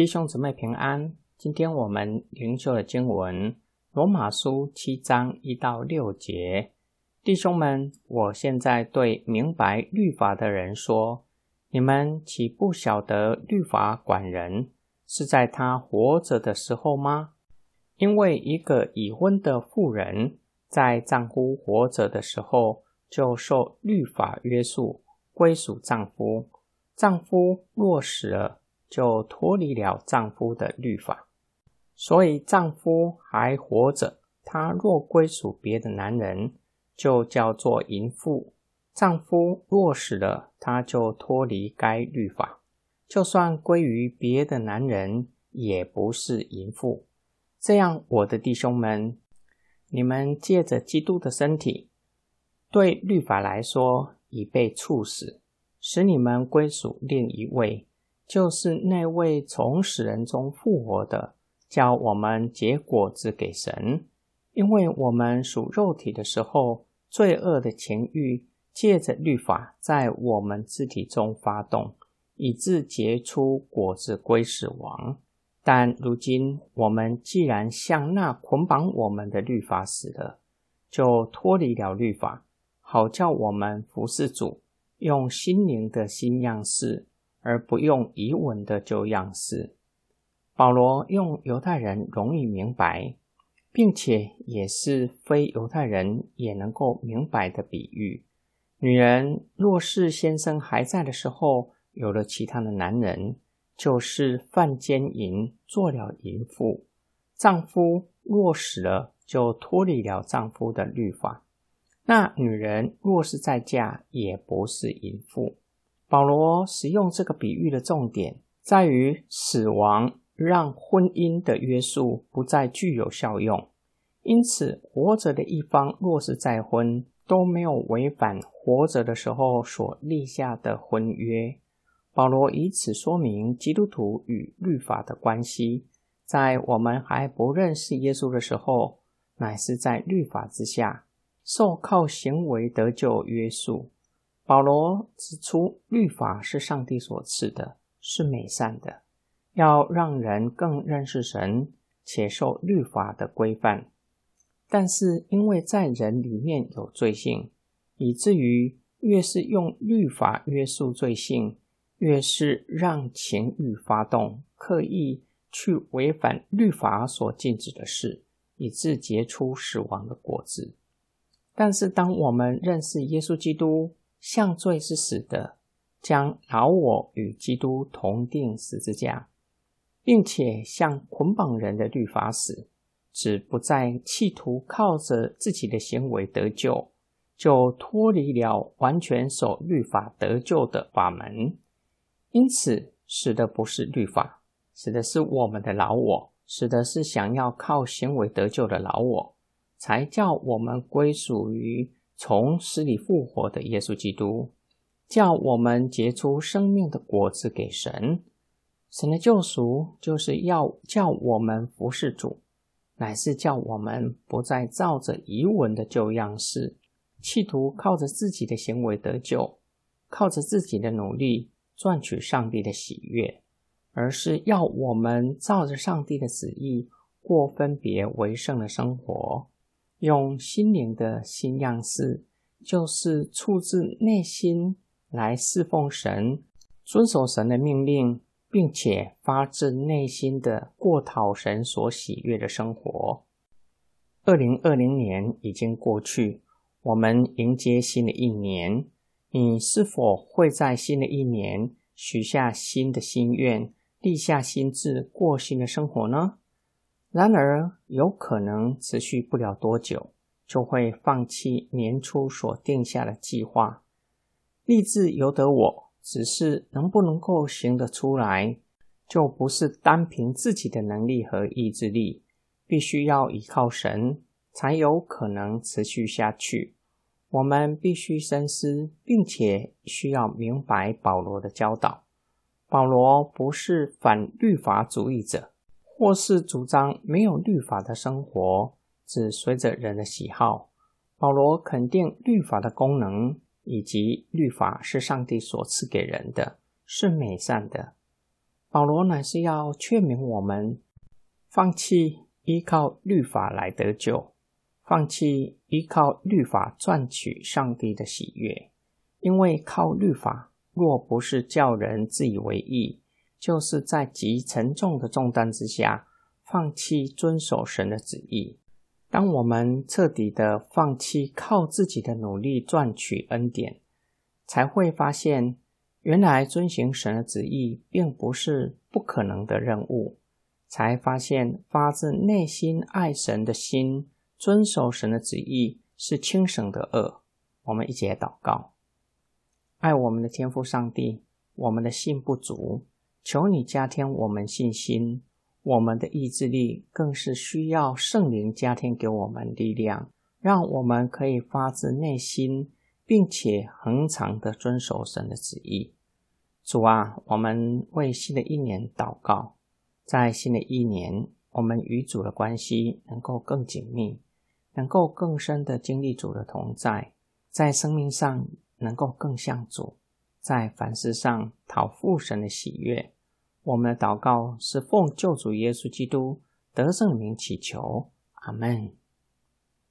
弟兄姊妹平安。今天我们灵修的经文《罗马书》七章一到六节。弟兄们，我现在对明白律法的人说：你们岂不晓得律法管人是在他活着的时候吗？因为一个已婚的妇人在丈夫活着的时候就受律法约束，归属丈夫；丈夫若死了，就脱离了丈夫的律法，所以丈夫还活着，他若归属别的男人，就叫做淫妇；丈夫若死了，他就脱离该律法，就算归于别的男人，也不是淫妇。这样，我的弟兄们，你们借着基督的身体，对律法来说已被处死，使你们归属另一位。就是那位从死人中复活的，叫我们结果子给神。因为我们属肉体的时候，罪恶的情欲借着律法在我们肢体中发动，以致结出果子归死亡。但如今我们既然向那捆绑我们的律法死了，就脱离了律法，好叫我们服侍主，用心灵的新样式。而不用疑文的旧样式。保罗用犹太人容易明白，并且也是非犹太人也能够明白的比喻：女人若是先生还在的时候有了其他的男人，就是犯奸淫，做了淫妇；丈夫若死了，就脱离了丈夫的律法。那女人若是再嫁，也不是淫妇。保罗使用这个比喻的重点在于死亡让婚姻的约束不再具有效用，因此活着的一方若是再婚，都没有违反活着的时候所立下的婚约。保罗以此说明基督徒与律法的关系，在我们还不认识耶稣的时候，乃是在律法之下，受靠行为得救约束。保罗指出，律法是上帝所赐的，是美善的，要让人更认识神，且受律法的规范。但是，因为在人里面有罪性，以至于越是用律法约束罪性，越是让情欲发动，刻意去违反律法所禁止的事，以致结出死亡的果子。但是，当我们认识耶稣基督，向罪是死的，将老我与基督同定十字架，并且向捆绑人的律法死，只不再企图靠着自己的行为得救，就脱离了完全守律法得救的法门。因此，死的不是律法，死的是我们的老我，死的是想要靠行为得救的老我，才叫我们归属于。从死里复活的耶稣基督，叫我们结出生命的果子给神。神的救赎就是要叫我们服侍主，乃是叫我们不再照着遗文的旧样式，企图靠着自己的行为得救，靠着自己的努力赚取上帝的喜悦，而是要我们照着上帝的旨意过分别为圣的生活。用心灵的新样式，就是出自内心来侍奉神，遵守神的命令，并且发自内心的过讨神所喜悦的生活。二零二零年已经过去，我们迎接新的一年。你是否会在新的一年许下新的心愿，立下心志，过新的生活呢？然而，有可能持续不了多久，就会放弃年初所定下的计划。立志由得我，只是能不能够行得出来，就不是单凭自己的能力和意志力，必须要依靠神，才有可能持续下去。我们必须深思，并且需要明白保罗的教导。保罗不是反律法主义者。或是主张没有律法的生活，只随着人的喜好。保罗肯定律法的功能，以及律法是上帝所赐给人的，是美善的。保罗乃是要劝勉我们，放弃依靠律法来得救，放弃依靠律法赚取上帝的喜悦，因为靠律法若不是叫人自以为意，就是在极沉重的重担之下，放弃遵守神的旨意。当我们彻底的放弃靠自己的努力赚取恩典，才会发现，原来遵行神的旨意并不是不可能的任务。才发现发自内心爱神的心，遵守神的旨意是轻省的恶。我们一起来祷告：爱我们的天父上帝，我们的信不足，求你加添我们信心。我们的意志力更是需要圣灵加添给我们力量，让我们可以发自内心，并且恒常的遵守神的旨意。主啊，我们为新的一年祷告，在新的一年，我们与主的关系能够更紧密，能够更深的经历主的同在，在生命上能够更像主，在凡事上讨父神的喜悦。我们的祷告是奉救主耶稣基督得胜名祈求，阿门。